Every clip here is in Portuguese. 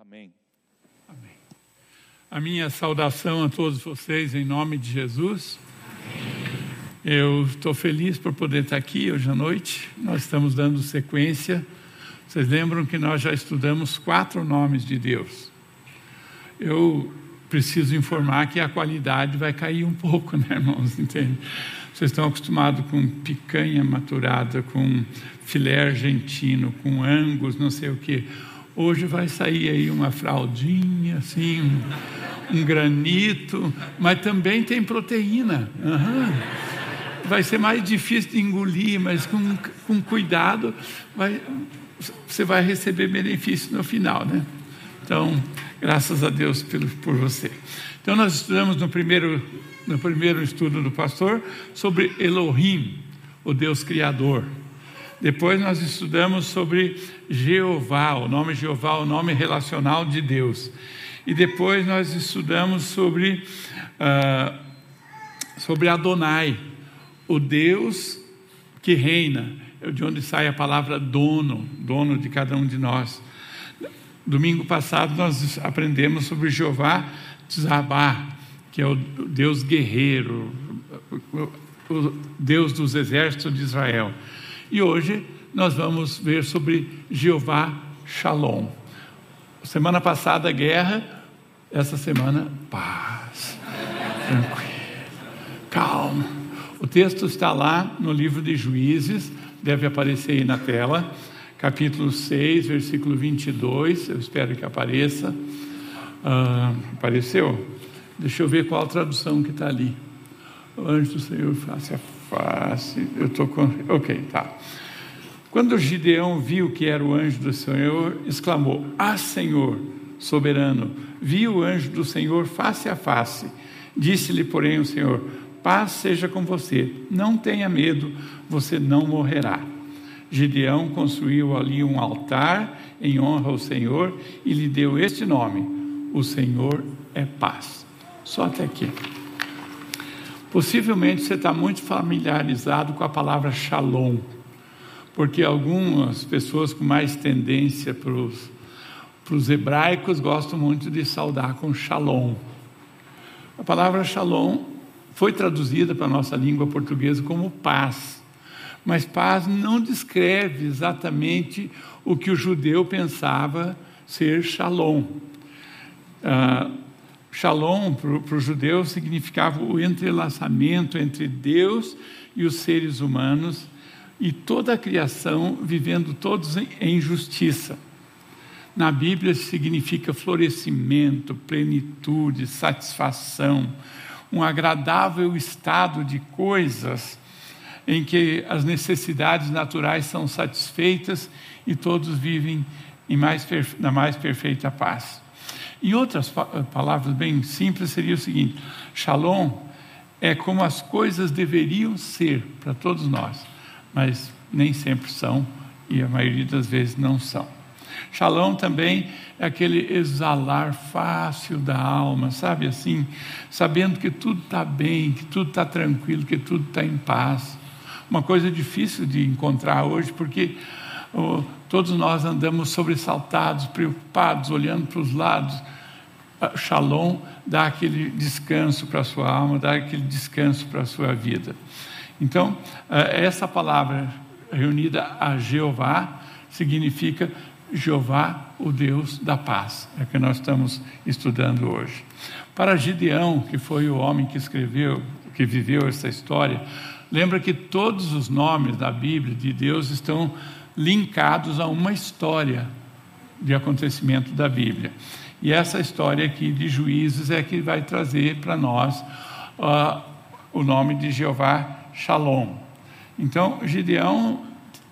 Amém. Amém. A minha saudação a todos vocês em nome de Jesus. Eu estou feliz por poder estar aqui hoje à noite. Nós estamos dando sequência. Vocês lembram que nós já estudamos quatro nomes de Deus. Eu preciso informar que a qualidade vai cair um pouco, né, irmãos? Entende? Vocês estão acostumados com picanha maturada, com filé argentino, com angus, não sei o que. Hoje vai sair aí uma fraldinha, assim, um, um granito, mas também tem proteína. Uhum. Vai ser mais difícil de engolir, mas com, com cuidado vai, você vai receber benefício no final, né? Então, graças a Deus por, por você. Então, nós estudamos no primeiro, no primeiro estudo do pastor sobre Elohim, o Deus Criador. Depois nós estudamos sobre Jeová, o nome Jeová, o nome relacional de Deus. E depois nós estudamos sobre, uh, sobre Adonai, o Deus que reina, é de onde sai a palavra dono, dono de cada um de nós. Domingo passado nós aprendemos sobre Jeová Tzabá, que é o Deus guerreiro, o Deus dos exércitos de Israel. E hoje nós vamos ver sobre Jeová Shalom. Semana passada, guerra, essa semana, paz, tranquilo, calma. O texto está lá no livro de Juízes, deve aparecer aí na tela, capítulo 6, versículo 22, eu espero que apareça. Ah, apareceu? Deixa eu ver qual a tradução que está ali. O anjo do Senhor face a face. Eu estou com. Ok, tá. Quando Gideão viu que era o anjo do Senhor, exclamou: Ah, Senhor, soberano, vi o anjo do Senhor face a face. Disse-lhe, porém, o Senhor: Paz seja com você, não tenha medo, você não morrerá. Gideão construiu ali um altar em honra ao Senhor e lhe deu este nome: O Senhor é paz. Só até aqui. Possivelmente você está muito familiarizado com a palavra shalom, porque algumas pessoas com mais tendência para os hebraicos gostam muito de saudar com shalom. A palavra shalom foi traduzida para a nossa língua portuguesa como paz, mas paz não descreve exatamente o que o judeu pensava ser shalom. Ah, Shalom para o judeu significava o entrelaçamento entre Deus e os seres humanos e toda a criação vivendo todos em justiça. Na Bíblia significa florescimento, plenitude, satisfação, um agradável estado de coisas em que as necessidades naturais são satisfeitas e todos vivem mais, na mais perfeita paz. Em outras palavras bem simples, seria o seguinte: Shalom é como as coisas deveriam ser para todos nós, mas nem sempre são e a maioria das vezes não são. Shalom também é aquele exalar fácil da alma, sabe assim, sabendo que tudo está bem, que tudo está tranquilo, que tudo está em paz. Uma coisa difícil de encontrar hoje, porque oh, todos nós andamos sobressaltados, preocupados, olhando para os lados. Shalom dá aquele descanso para a sua alma, dá aquele descanso para a sua vida. Então, eh, essa palavra reunida a Jeová significa Jeová, o Deus da paz. É que nós estamos estudando hoje. Para Gideão, que foi o homem que escreveu, que viveu essa história, lembra que todos os nomes da Bíblia de Deus estão linkados a uma história de acontecimento da Bíblia. E essa história aqui de juízes é que vai trazer para nós uh, o nome de Jeová Shalom. Então, Gideão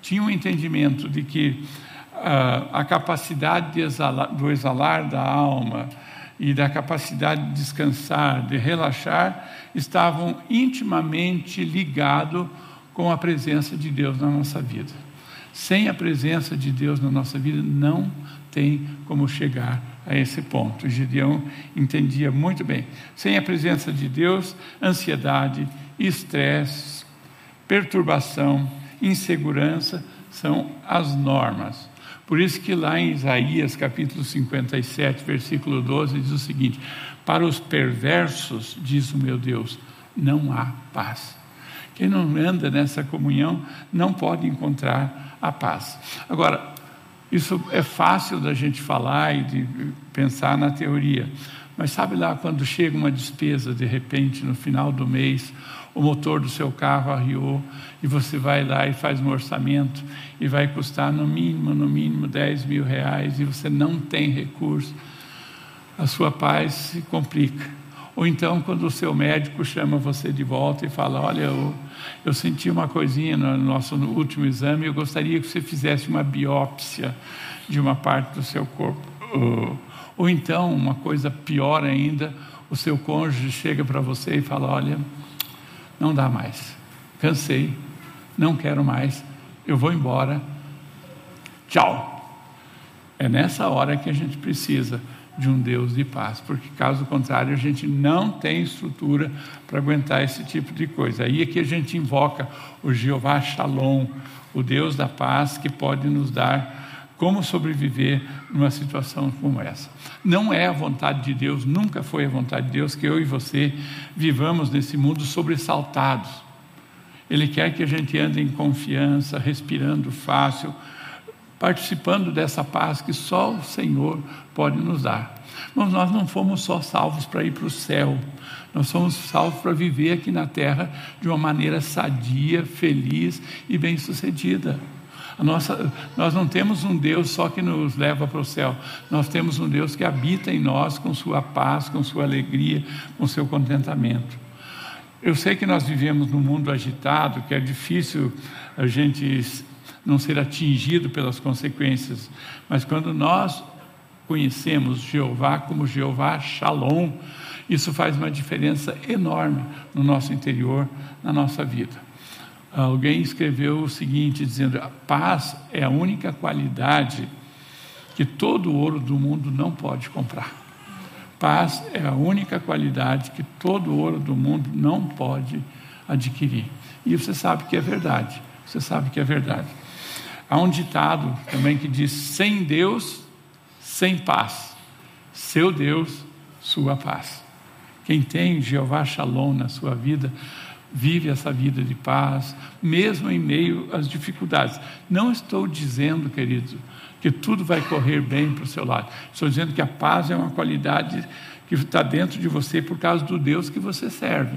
tinha um entendimento de que uh, a capacidade exalar, do exalar da alma e da capacidade de descansar, de relaxar, estavam intimamente ligados com a presença de Deus na nossa vida. Sem a presença de Deus na nossa vida, não tem como chegar a esse ponto. Gideão entendia muito bem. Sem a presença de Deus, ansiedade, estresse, perturbação, insegurança são as normas. Por isso que lá em Isaías capítulo 57, versículo 12, diz o seguinte: Para os perversos, diz o meu Deus, não há paz. Quem não anda nessa comunhão não pode encontrar a paz. Agora, isso é fácil da gente falar e de pensar na teoria, mas sabe lá quando chega uma despesa de repente no final do mês, o motor do seu carro arriou e você vai lá e faz um orçamento e vai custar no mínimo, no mínimo 10 mil reais e você não tem recurso, a sua paz se complica. Ou então, quando o seu médico chama você de volta e fala: Olha, eu, eu senti uma coisinha no nosso no último exame, eu gostaria que você fizesse uma biópsia de uma parte do seu corpo. Ou, ou então, uma coisa pior ainda, o seu cônjuge chega para você e fala: Olha, não dá mais, cansei, não quero mais, eu vou embora, tchau. É nessa hora que a gente precisa de um Deus de paz, porque caso contrário a gente não tem estrutura para aguentar esse tipo de coisa. Aí é que a gente invoca o Jeová Shalom, o Deus da paz que pode nos dar como sobreviver numa situação como essa. Não é a vontade de Deus, nunca foi a vontade de Deus que eu e você vivamos nesse mundo sobressaltados. Ele quer que a gente ande em confiança, respirando fácil, participando dessa paz que só o Senhor pode nos dar. Mas nós não fomos só salvos para ir para o céu, nós somos salvos para viver aqui na terra de uma maneira sadia, feliz e bem-sucedida. Nossa, nós não temos um Deus só que nos leva para o céu, nós temos um Deus que habita em nós com sua paz, com sua alegria, com seu contentamento. Eu sei que nós vivemos num mundo agitado, que é difícil a gente não ser atingido pelas consequências. Mas quando nós conhecemos Jeová como Jeová Shalom, isso faz uma diferença enorme no nosso interior, na nossa vida. Alguém escreveu o seguinte, dizendo: a paz é a única qualidade que todo ouro do mundo não pode comprar. Paz é a única qualidade que todo ouro do mundo não pode adquirir. E você sabe que é verdade. Você sabe que é verdade. Há um ditado também que diz: sem Deus, sem paz. Seu Deus, sua paz. Quem tem Jeová Shalom na sua vida, vive essa vida de paz, mesmo em meio às dificuldades. Não estou dizendo, querido, que tudo vai correr bem para o seu lado. Estou dizendo que a paz é uma qualidade que está dentro de você por causa do Deus que você serve.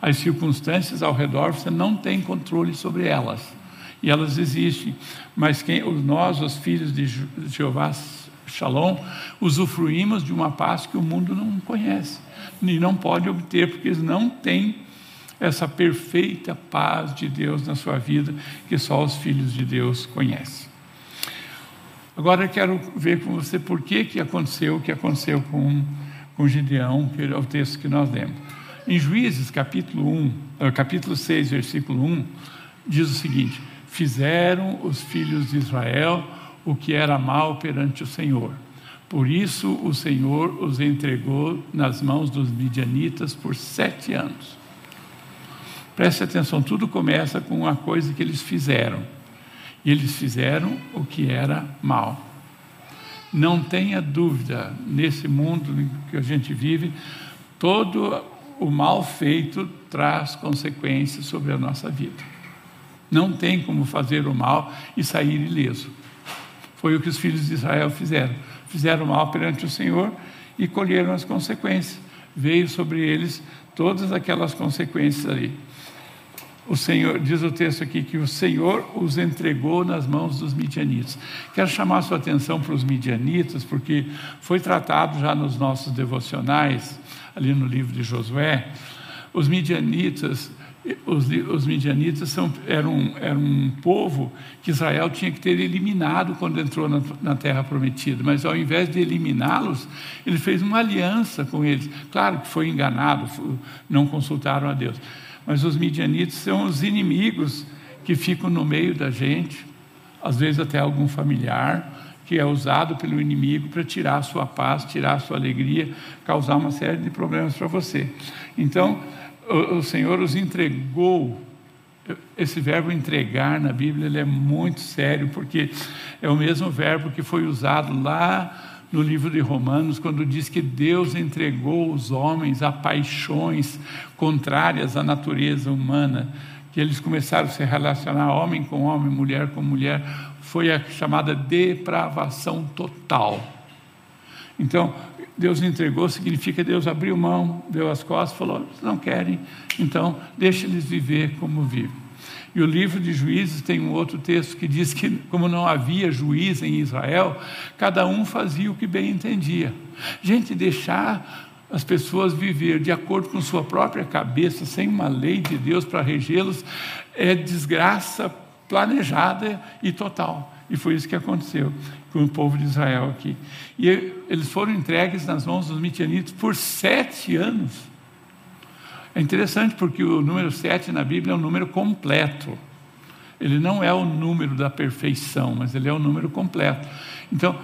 As circunstâncias ao redor você não tem controle sobre elas e elas existem. Mas quem, nós, os filhos de Jeová Shalom, usufruímos de uma paz que o mundo não conhece e não pode obter, porque eles não têm essa perfeita paz de Deus na sua vida que só os filhos de Deus conhecem. Agora eu quero ver com você por que, que aconteceu o que aconteceu com, com Gideão, que é o texto que nós lemos. Em Juízes, capítulo 1, eh, capítulo 6, versículo 1, diz o seguinte: fizeram os filhos de Israel o que era mal perante o Senhor. Por isso o Senhor os entregou nas mãos dos midianitas por sete anos. Preste atenção, tudo começa com uma coisa que eles fizeram. E eles fizeram o que era mal. Não tenha dúvida, nesse mundo que a gente vive, todo o mal feito traz consequências sobre a nossa vida. Não tem como fazer o mal e sair ileso. Foi o que os filhos de Israel fizeram. Fizeram mal perante o Senhor e colheram as consequências. Veio sobre eles todas aquelas consequências ali. O Senhor, diz o texto aqui, que o Senhor os entregou nas mãos dos midianitas. Quero chamar a sua atenção para os midianitas, porque foi tratado já nos nossos devocionais, ali no livro de Josué. Os midianitas os, os midianitas são, eram, eram um povo que Israel tinha que ter eliminado quando entrou na, na terra prometida, mas ao invés de eliminá-los, ele fez uma aliança com eles. Claro que foi enganado, não consultaram a Deus, mas os midianitas são os inimigos que ficam no meio da gente, às vezes até algum familiar, que é usado pelo inimigo para tirar a sua paz, tirar a sua alegria, causar uma série de problemas para você. Então, o, Senhor os entregou esse verbo entregar na Bíblia ele é muito sério, porque é o mesmo verbo que foi usado lá no livro de Romanos, quando diz que Deus entregou os homens a paixões contrárias à natureza humana, que eles começaram a se relacionar homem com homem, mulher com mulher, foi a chamada depravação total. Então, Deus entregou significa Deus abriu mão, deu as costas, falou: não querem, então deixe eles viver como vivem. E o livro de Juízes tem um outro texto que diz que, como não havia juiz em Israel, cada um fazia o que bem entendia. Gente, deixar as pessoas viver de acordo com sua própria cabeça, sem uma lei de Deus para regê-los, é desgraça planejada e total. E foi isso que aconteceu com o povo de Israel aqui. E eles foram entregues nas mãos dos midianitas por sete anos. É interessante porque o número 7 na Bíblia é um número completo. Ele não é o número da perfeição, mas ele é o número completo. Então,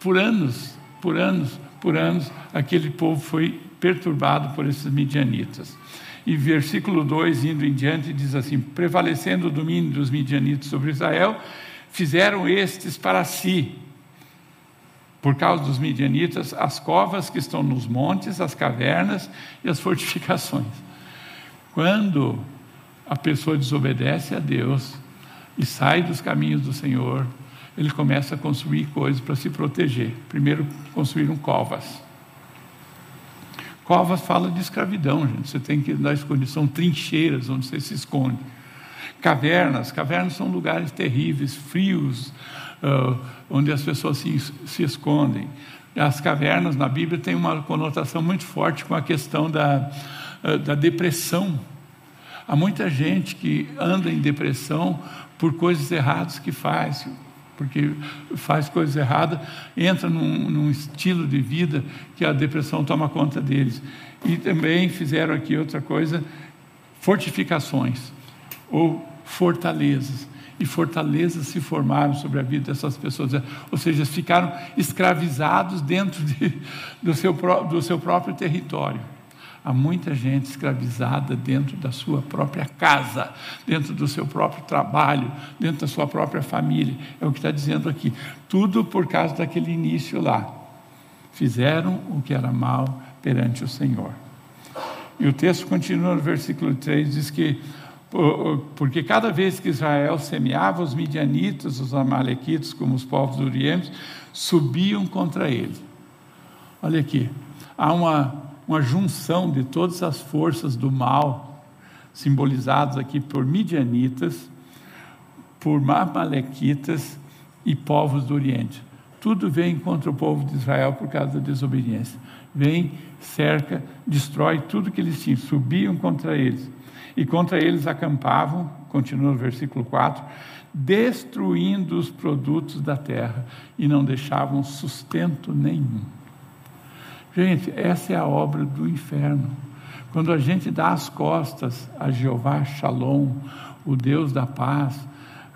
por anos, por anos, por anos, aquele povo foi perturbado por esses midianitas. E versículo 2, indo em diante, diz assim: Prevalecendo o domínio dos midianitas sobre Israel, fizeram estes para si por causa dos midianitas, as covas que estão nos montes, as cavernas e as fortificações. Quando a pessoa desobedece a Deus e sai dos caminhos do Senhor, ele começa a construir coisas para se proteger. Primeiro, construíram covas. Covas fala de escravidão, gente. Você tem que dar escondido. São trincheiras onde você se esconde. Cavernas. Cavernas são lugares terríveis, frios, uh, onde as pessoas se, se escondem. As cavernas na Bíblia têm uma conotação muito forte com a questão da, uh, da depressão. Há muita gente que anda em depressão por coisas erradas que faz, porque faz coisas erradas, entra num, num, estilo de vida que a depressão toma conta deles. E também fizeram aqui outra coisa, fortificações ou fortalezas e fortalezas se formaram sobre a vida dessas pessoas, ou seja, ficaram escravizados dentro de, do, seu, do seu próprio território. Há muita gente escravizada dentro da sua própria casa, dentro do seu próprio trabalho, dentro da sua própria família. É o que está dizendo aqui. Tudo por causa daquele início lá. Fizeram o que era mal perante o Senhor. E o texto continua no versículo 3, diz que porque cada vez que Israel semeava, os midianitas, os amalequitas, como os povos do Oriente, subiam contra ele. Olha aqui, há uma, uma junção de todas as forças do mal, simbolizadas aqui por midianitas, por amalequitas e povos do Oriente. Tudo vem contra o povo de Israel por causa da desobediência. Vem, cerca, destrói tudo que eles tinham, subiam contra eles e contra eles acampavam, continua o versículo 4, destruindo os produtos da terra e não deixavam sustento nenhum. Gente, essa é a obra do inferno. Quando a gente dá as costas a Jeová Shalom, o Deus da paz,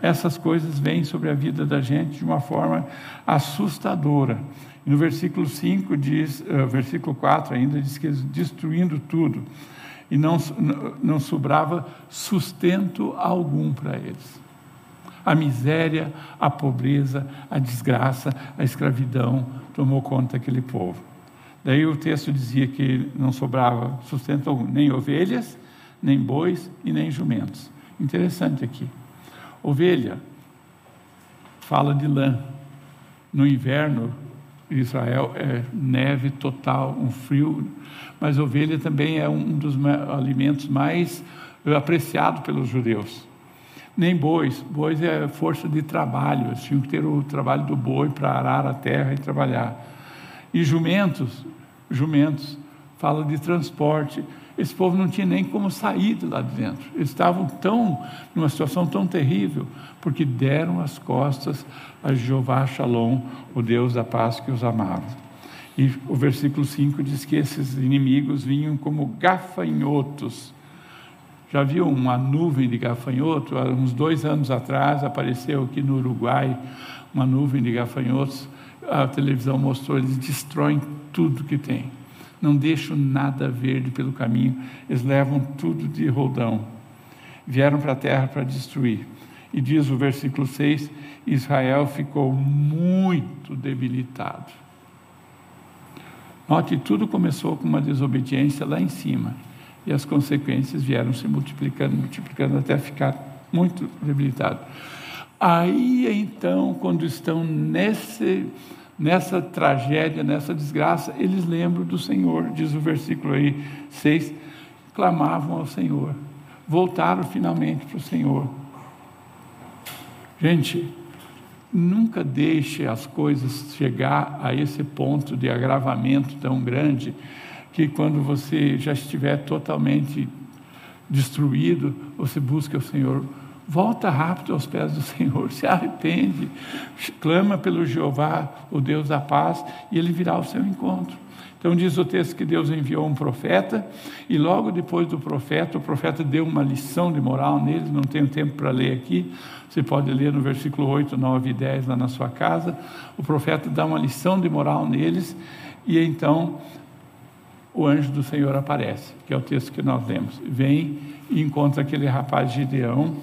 essas coisas vêm sobre a vida da gente de uma forma assustadora. no versículo 5 diz, uh, versículo 4 ainda diz que destruindo tudo e não, não sobrava sustento algum para eles. A miséria, a pobreza, a desgraça, a escravidão tomou conta daquele povo. Daí o texto dizia que não sobrava sustento algum, nem ovelhas, nem bois e nem jumentos. Interessante aqui. Ovelha fala de lã. No inverno, Israel é neve total, um frio, mas ovelha também é um dos alimentos mais apreciados pelos judeus. Nem bois, bois é força de trabalho, eles tinham que ter o trabalho do boi para arar a terra e trabalhar. E jumentos, jumentos, fala de transporte. Esse povo não tinha nem como sair de lá de dentro. Eles estavam tão, numa situação tão terrível, porque deram as costas a Jeová Shalom, o Deus da paz que os amava. E o versículo 5 diz que esses inimigos vinham como gafanhotos. Já viu uma nuvem de gafanhoto? Há uns dois anos atrás apareceu aqui no Uruguai uma nuvem de gafanhotos. A televisão mostrou, eles destroem tudo que tem não deixam nada verde pelo caminho, eles levam tudo de roldão. vieram para a terra para destruir. E diz o versículo 6: Israel ficou muito debilitado. Note, tudo começou com uma desobediência lá em cima, e as consequências vieram se multiplicando, multiplicando até ficar muito debilitado. Aí então, quando estão nesse, nessa tragédia, nessa desgraça, eles lembram do Senhor, diz o versículo aí 6, clamavam ao Senhor, voltaram finalmente para o Senhor. Gente, nunca deixe as coisas chegar a esse ponto de agravamento tão grande que quando você já estiver totalmente destruído, você busca o Senhor. Volta rápido aos pés do Senhor, se arrepende, clama pelo Jeová, o Deus da paz, e ele virá ao seu encontro. Então diz o texto que Deus enviou um profeta, e logo depois do profeta, o profeta deu uma lição de moral neles, não tenho tempo para ler aqui, você pode ler no versículo 8, 9 e 10 lá na sua casa. O profeta dá uma lição de moral neles, e então o anjo do Senhor aparece, que é o texto que nós lemos. Vem e encontra aquele rapaz Gideão,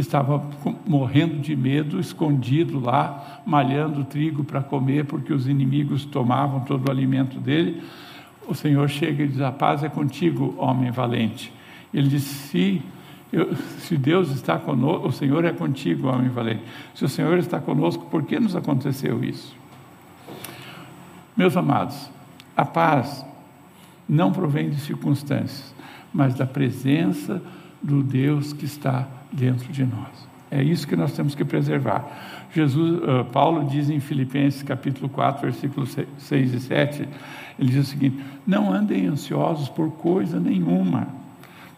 que estava morrendo de medo, escondido lá, malhando trigo para comer, porque os inimigos tomavam todo o alimento dele. O Senhor chega e diz: A paz é contigo, homem valente. Ele diz: Se, eu, se Deus está conosco, o Senhor é contigo, homem valente. Se o Senhor está conosco, por que nos aconteceu isso? Meus amados, a paz não provém de circunstâncias, mas da presença do Deus que está dentro de nós. É isso que nós temos que preservar. Jesus, uh, Paulo diz em Filipenses capítulo 4, versículos 6 e 7, ele diz o seguinte: Não andem ansiosos por coisa nenhuma.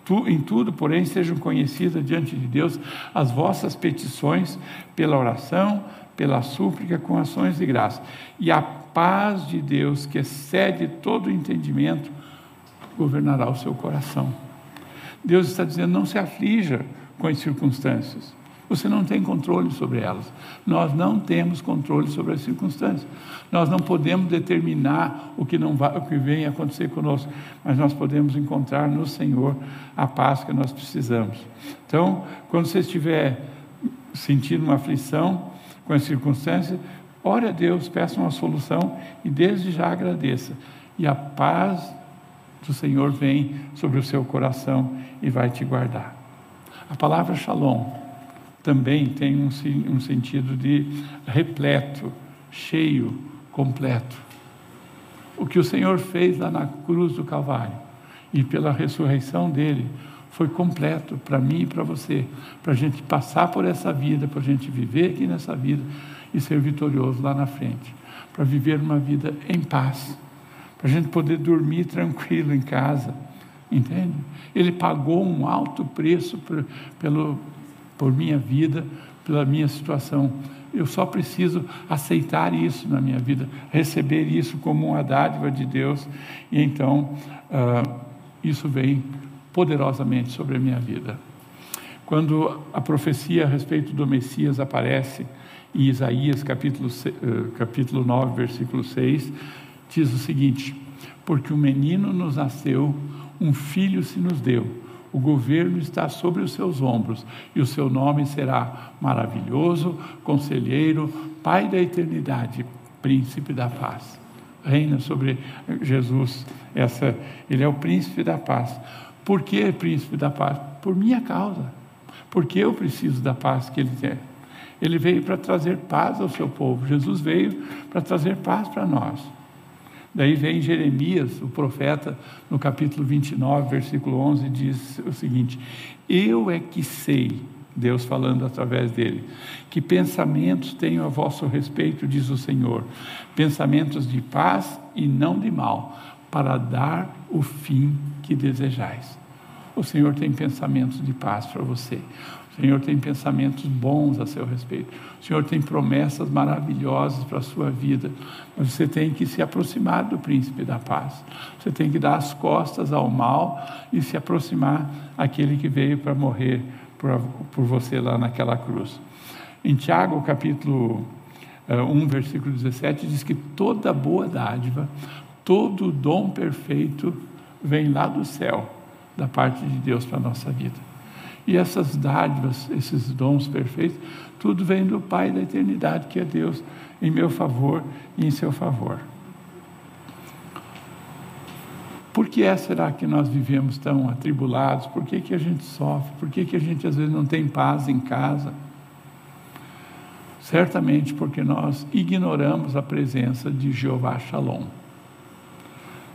Tu, em tudo, porém, sejam conhecidas diante de Deus as vossas petições pela oração, pela súplica, com ações de graça. E a paz de Deus, que excede todo entendimento, governará o seu coração. Deus está dizendo: não se aflija com as circunstâncias. Você não tem controle sobre elas. Nós não temos controle sobre as circunstâncias. Nós não podemos determinar o que, não vai, o que vem acontecer conosco, mas nós podemos encontrar no Senhor a paz que nós precisamos. Então, quando você estiver sentindo uma aflição com as circunstâncias, ore a Deus, peça uma solução e desde já agradeça. E a paz do Senhor vem sobre o seu coração e vai te guardar. A palavra shalom também tem um, um sentido de repleto, cheio, completo. O que o Senhor fez lá na cruz do Calvário e pela ressurreição dele foi completo para mim e para você, para a gente passar por essa vida, para a gente viver aqui nessa vida e ser vitorioso lá na frente, para viver uma vida em paz para a gente poder dormir tranquilo em casa, entende? Ele pagou um alto preço por, pelo, por minha vida, pela minha situação. Eu só preciso aceitar isso na minha vida, receber isso como uma dádiva de Deus, e então uh, isso vem poderosamente sobre a minha vida. Quando a profecia a respeito do Messias aparece em Isaías capítulo, uh, capítulo 9, versículo 6, diz o seguinte: Porque um menino nos nasceu, um filho se nos deu, o governo está sobre os seus ombros, e o seu nome será maravilhoso, conselheiro, Pai da eternidade, príncipe da paz. Reina sobre Jesus, essa, ele é o príncipe da paz. Por que príncipe da paz? Por minha causa. Porque eu preciso da paz que ele tem. Ele veio para trazer paz ao seu povo. Jesus veio para trazer paz para nós. Daí vem Jeremias, o profeta, no capítulo 29, versículo 11, diz o seguinte: Eu é que sei, Deus falando através dele, que pensamentos tenho a vosso respeito, diz o Senhor, pensamentos de paz e não de mal, para dar o fim que desejais. O Senhor tem pensamentos de paz para você. O Senhor tem pensamentos bons a seu respeito. O Senhor tem promessas maravilhosas para a sua vida. Mas você tem que se aproximar do príncipe da paz. Você tem que dar as costas ao mal e se aproximar aquele que veio para morrer por, por você lá naquela cruz. Em Tiago, capítulo 1, eh, versículo 17, diz que toda boa dádiva, todo dom perfeito vem lá do céu, da parte de Deus para a nossa vida. E essas dádivas, esses dons perfeitos, tudo vem do Pai da eternidade, que é Deus, em meu favor e em seu favor. Por que é, será que nós vivemos tão atribulados? Por que, que a gente sofre? Por que, que a gente às vezes não tem paz em casa? Certamente porque nós ignoramos a presença de Jeová Shalom.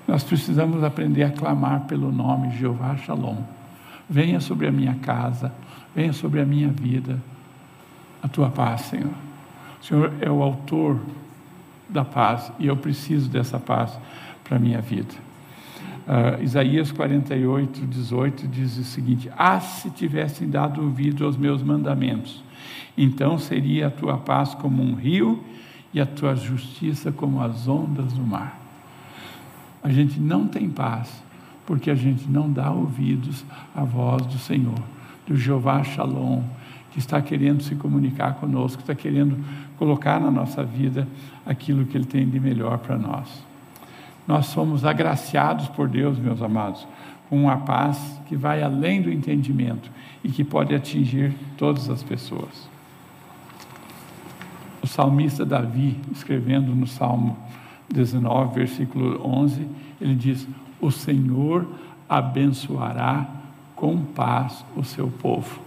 Nós precisamos aprender a clamar pelo nome Jeová Shalom. Venha sobre a minha casa, venha sobre a minha vida a tua paz, Senhor. O Senhor é o autor da paz e eu preciso dessa paz para a minha vida. Uh, Isaías 48, 18 diz o seguinte: Ah, se tivessem dado ouvido aos meus mandamentos, então seria a tua paz como um rio e a tua justiça como as ondas do mar. A gente não tem paz porque a gente não dá ouvidos à voz do Senhor, do Jeová Shalom, que está querendo se comunicar conosco, está querendo colocar na nossa vida aquilo que Ele tem de melhor para nós. Nós somos agraciados por Deus, meus amados, com uma paz que vai além do entendimento e que pode atingir todas as pessoas. O salmista Davi, escrevendo no Salmo 19, versículo 11, ele diz: O Senhor abençoará com paz o seu povo.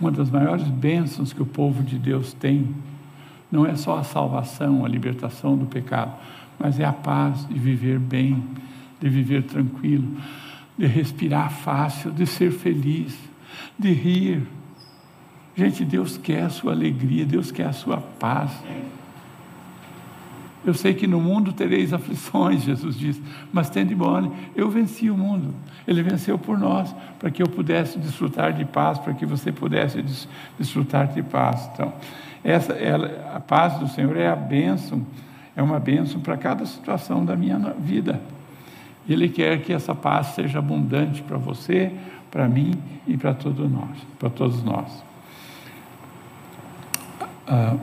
Uma das maiores bênçãos que o povo de Deus tem não é só a salvação, a libertação do pecado, mas é a paz de viver bem, de viver tranquilo, de respirar fácil, de ser feliz, de rir. Gente, Deus quer a sua alegria, Deus quer a sua paz. Eu sei que no mundo tereis aflições, Jesus disse, mas tem de bom, eu venci o mundo. Ele venceu por nós, para que eu pudesse desfrutar de paz, para que você pudesse desfrutar de paz. Então, essa, a paz do Senhor é a bênção é uma bênção para cada situação da minha vida. Ele quer que essa paz seja abundante para você, para mim e para todos nós, para todos nós. Ah,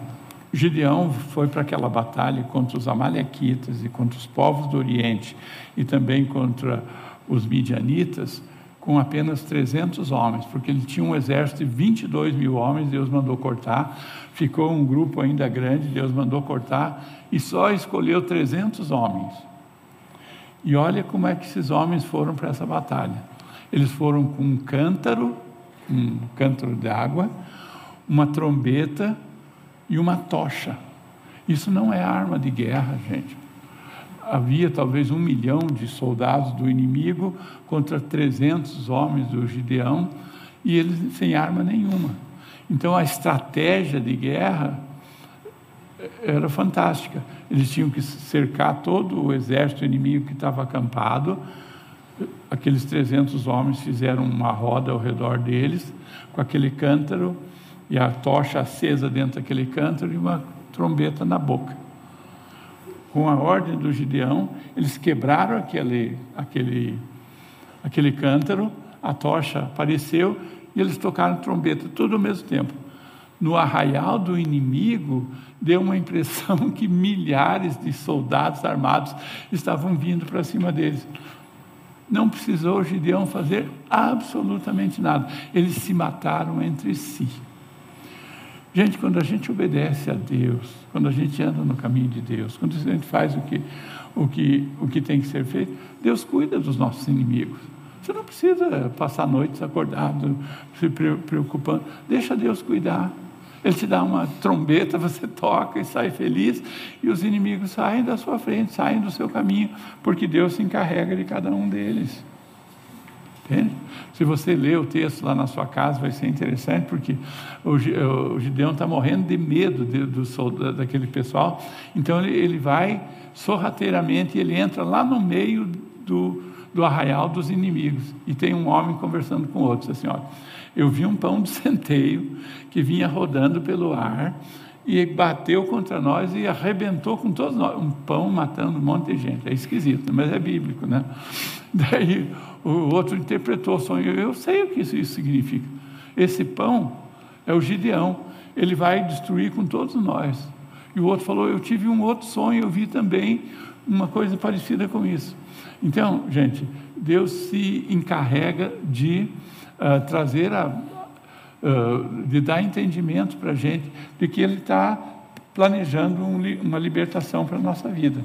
Gideão foi para aquela batalha contra os amalequitas e contra os povos do Oriente e também contra os midianitas com apenas 300 homens, porque ele tinha um exército de 22 mil homens, Deus mandou cortar, ficou um grupo ainda grande, Deus mandou cortar, e só escolheu 300 homens. E olha como é que esses homens foram para essa batalha. Eles foram com um cântaro, um cântaro de água, uma trombeta e uma tocha. Isso não é arma de guerra, gente havia talvez um milhão de soldados do inimigo contra 300 homens do Gideão e eles sem arma nenhuma. Então a estratégia de guerra era fantástica. Eles tinham que cercar todo o exército inimigo que estava acampado. Aqueles 300 homens fizeram uma roda ao redor deles, com aquele cântaro e a tocha acesa dentro daquele cântaro e uma trombeta na boca com a ordem do Gideão, eles quebraram aquele, aquele, aquele cântaro, a tocha apareceu e eles tocaram trombeta tudo ao mesmo tempo. No arraial do inimigo, deu uma impressão que milhares de soldados armados estavam vindo para cima deles. Não precisou Gideão fazer absolutamente nada. Eles se mataram entre si. Gente, quando a gente obedece a Deus, quando a gente anda no caminho de Deus, quando a gente faz o que, o que, o que tem que ser feito, Deus cuida dos nossos inimigos. Você não precisa passar noites acordado, se preocupando. Deixa Deus cuidar. Ele te dá uma trombeta, você toca e sai feliz, e os inimigos saem da sua frente, saem do seu caminho, porque Deus se encarrega de cada um deles. Entende? Se você ler o texto lá na sua casa, vai ser interessante, porque o, Gideão está morrendo de medo de, do, daquele pessoal. Então ele, ele vai sorrateiramente, ele entra lá no meio do, do arraial dos inimigos. E tem um homem conversando com outro, assim, olha, eu vi um pão de centeio que vinha rodando pelo ar e bateu contra nós e arrebentou com todos nós. Um pão matando um monte de gente. É esquisito, mas é bíblico, né? Daí o outro interpretou o sonho. Eu sei o que isso, isso significa. Esse pão é o Gideão. Ele vai destruir com todos nós. E o outro falou: Eu tive um outro sonho, eu vi também uma coisa parecida com isso. Então, gente, Deus se encarrega de uh, trazer a, uh, de dar entendimento para a gente de que Ele está planejando um, uma libertação para a nossa vida.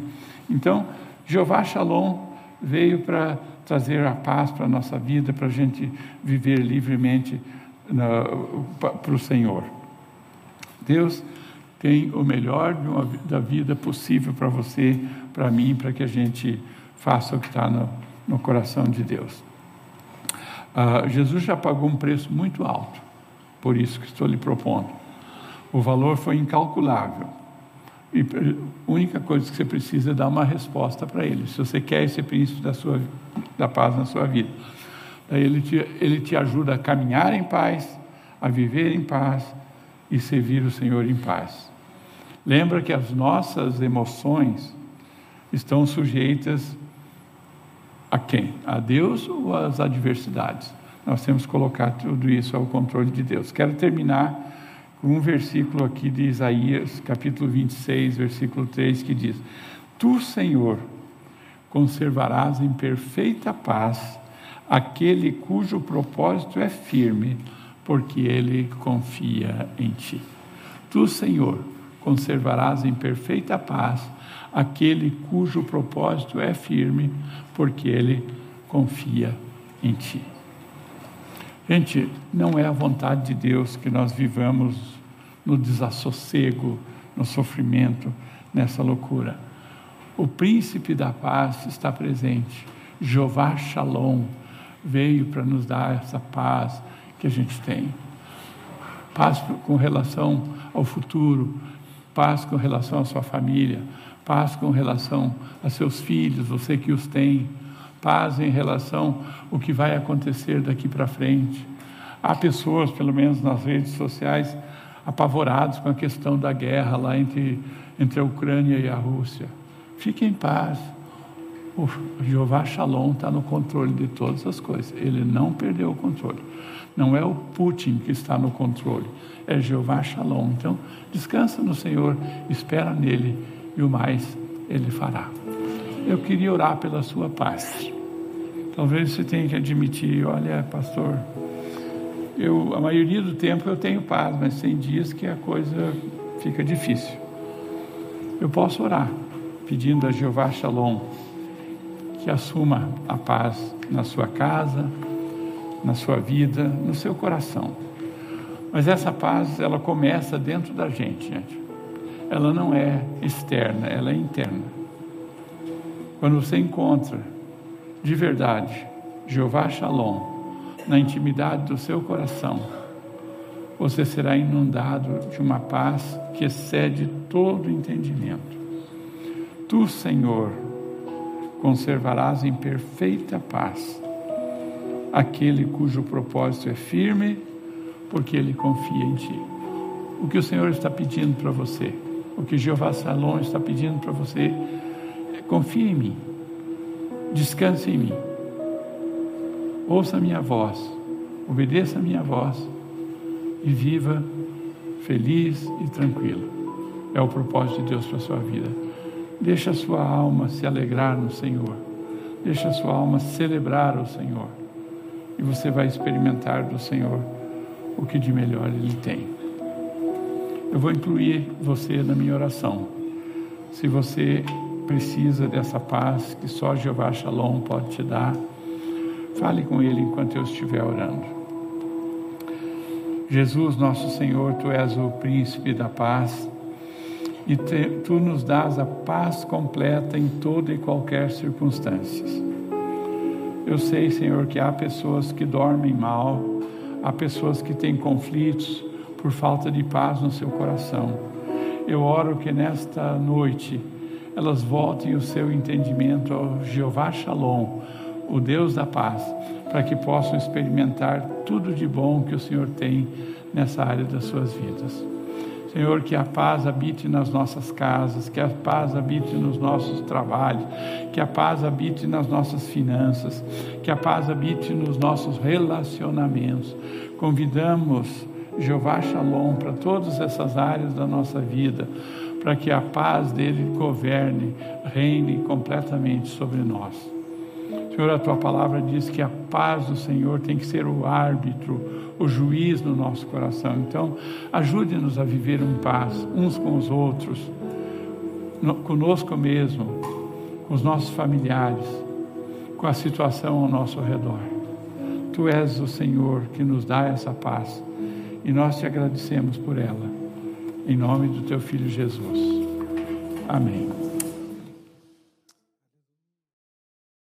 Então, Jeová Shalom veio para trazer a paz para a nossa vida, para a gente viver livremente para o Senhor. Deus tem o melhor uma, da vida possível para você, para mim, para que a gente faça o que está no, no coração de Deus. Ah, Jesus já pagou um preço muito alto, por isso que estou lhe propondo. O valor foi incalculável. E a única coisa que você precisa é dar uma resposta para ele. Se você quer esse príncipe da, sua, da paz na sua vida, Daí ele te, ele te ajuda a caminhar em paz, a viver em paz e servir o Senhor em paz. Lembra que as nossas emoções estão sujeitas a quem? A Deus ou às adversidades? Nós temos que colocar tudo isso ao controle de Deus. Quero terminar com um versículo aqui de Isaías, capítulo 26, versículo 3, que diz: Tu, Senhor, conservarás em perfeita paz aquele cujo propósito é firme, porque ele confia em ti. Tu, Senhor, conservarás em perfeita paz aquele cujo propósito é firme, porque ele confia em ti. Gente, não é a vontade de Deus que nós vivamos no desassossego, no sofrimento, nessa loucura. O príncipe da paz está presente. Jeová Shalom veio para nos dar essa paz que a gente tem. Paz com relação ao futuro, paz com relação à sua família, paz com relação a seus filhos, você que os tem, paz em relação ao que vai acontecer daqui para frente. Há pessoas, pelo menos nas redes sociais, apavoradas com a questão da guerra lá entre, entre a Ucrânia e a Rússia. Fique em paz. O Jeová Shalom está no controle de todas as coisas. Ele não perdeu o controle. Não é o Putin que está no controle, é Jeová Shalom. Então, descansa no Senhor, espera nele e o mais ele fará. Eu queria orar pela sua paz. Talvez você tenha que admitir, olha, pastor, eu a maioria do tempo eu tenho paz, mas tem dias que a coisa fica difícil. Eu posso orar pedindo a Jeová Shalom que assuma a paz na sua casa, na sua vida, no seu coração. Mas essa paz, ela começa dentro da gente, gente. Ela não é externa, ela é interna. Quando você encontra de verdade Jeová Shalom na intimidade do seu coração, você será inundado de uma paz que excede todo entendimento. Tu, Senhor, conservarás em perfeita paz aquele cujo propósito é firme, porque ele confia em ti. O que o Senhor está pedindo para você, o que Jeová Salom está pedindo para você, confie em mim, descanse em mim, ouça a minha voz, obedeça a minha voz e viva feliz e tranquilo. É o propósito de Deus para a sua vida. Deixa a sua alma se alegrar no Senhor. Deixa a sua alma celebrar o Senhor. E você vai experimentar do Senhor o que de melhor Ele tem. Eu vou incluir você na minha oração. Se você precisa dessa paz que só Jeová Shalom pode te dar, fale com Ele enquanto eu estiver orando. Jesus, nosso Senhor, Tu és o príncipe da paz e te, tu nos dás a paz completa em toda e qualquer circunstância. Eu sei, Senhor, que há pessoas que dormem mal, há pessoas que têm conflitos por falta de paz no seu coração. Eu oro que nesta noite elas voltem o seu entendimento ao Jeová Shalom, o Deus da paz, para que possam experimentar tudo de bom que o Senhor tem nessa área das suas vidas. Senhor, que a paz habite nas nossas casas, que a paz habite nos nossos trabalhos, que a paz habite nas nossas finanças, que a paz habite nos nossos relacionamentos. Convidamos Jeová Shalom para todas essas áreas da nossa vida, para que a paz dele governe, reine completamente sobre nós. Senhor, a tua palavra diz que a paz do Senhor tem que ser o árbitro, o juiz no nosso coração. Então, ajude-nos a viver em paz uns com os outros, conosco mesmo, com os nossos familiares, com a situação ao nosso redor. Tu és o Senhor que nos dá essa paz e nós te agradecemos por ela. Em nome do teu filho Jesus. Amém.